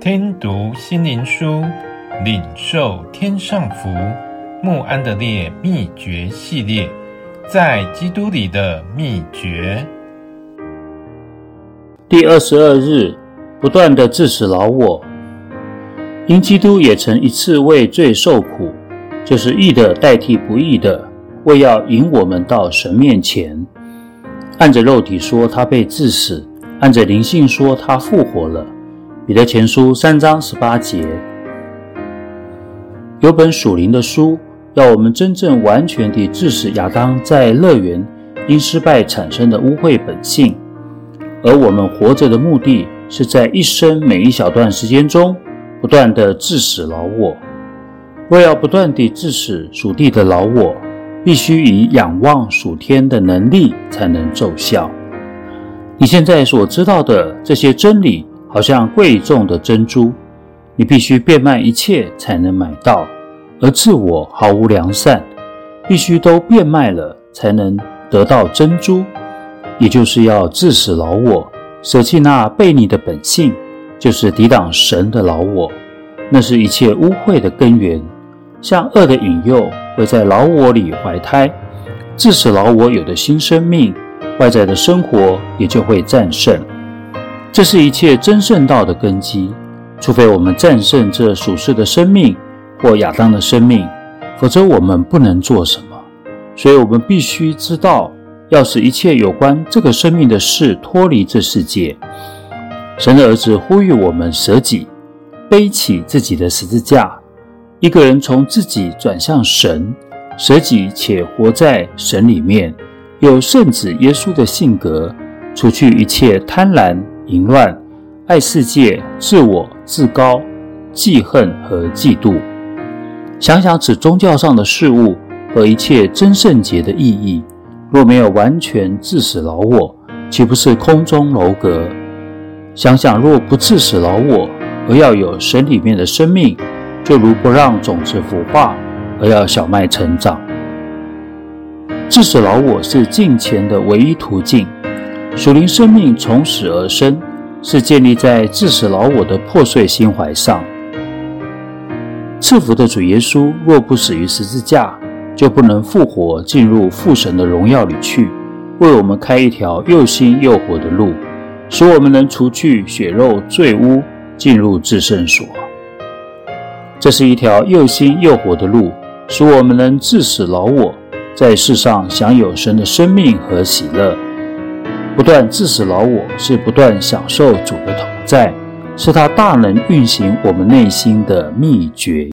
听读心灵书，领受天上福。穆安德烈秘诀系列，在基督里的秘诀。第二十二日，不断地治死老我。因基督也曾一次为罪受苦，就是义的代替不义的，为要引我们到神面前。按着肉体说，他被致死；按着灵性说，他复活了。彼得前书三章十八节。有本属灵的书，要我们真正完全地治死亚当在乐园因失败产生的污秽本性，而我们活着的目的是在一生每一小段时间中。不断地治死老我，若要不断地治死属地的老我，必须以仰望属天的能力才能奏效。你现在所知道的这些真理，好像贵重的珍珠，你必须变卖一切才能买到；而自我毫无良善，必须都变卖了才能得到珍珠。也就是要致死老我，舍弃那悖逆的本性。就是抵挡神的老我，那是一切污秽的根源。像恶的引诱会在老我里怀胎，致使老我有的新生命，外在的生活也就会战胜。这是一切真圣道的根基。除非我们战胜这属世的生命或亚当的生命，否则我们不能做什么。所以我们必须知道，要使一切有关这个生命的事脱离这世界。神的儿子呼吁我们舍己，背起自己的十字架。一个人从自己转向神，舍己且活在神里面，有圣子耶稣的性格，除去一切贪婪、淫乱、爱世界、自我、自高、记恨和嫉妒。想想此宗教上的事物和一切真圣洁的意义，若没有完全致死老我，岂不是空中楼阁？想想，若不致死老我，而要有神里面的生命，就如不让种子腐化，而要小麦成长。致死老我是敬虔的唯一途径。属灵生命从死而生，是建立在致死老我的破碎心怀上。赐福的主耶稣若不死于十字架，就不能复活进入父神的荣耀里去，为我们开一条又新又活的路。使我们能除去血肉罪污，进入至圣所。这是一条又新又活的路，使我们能致死老我，在世上享有神的生命和喜乐。不断致使老我，是不断享受主的同在，是他大能运行我们内心的秘诀。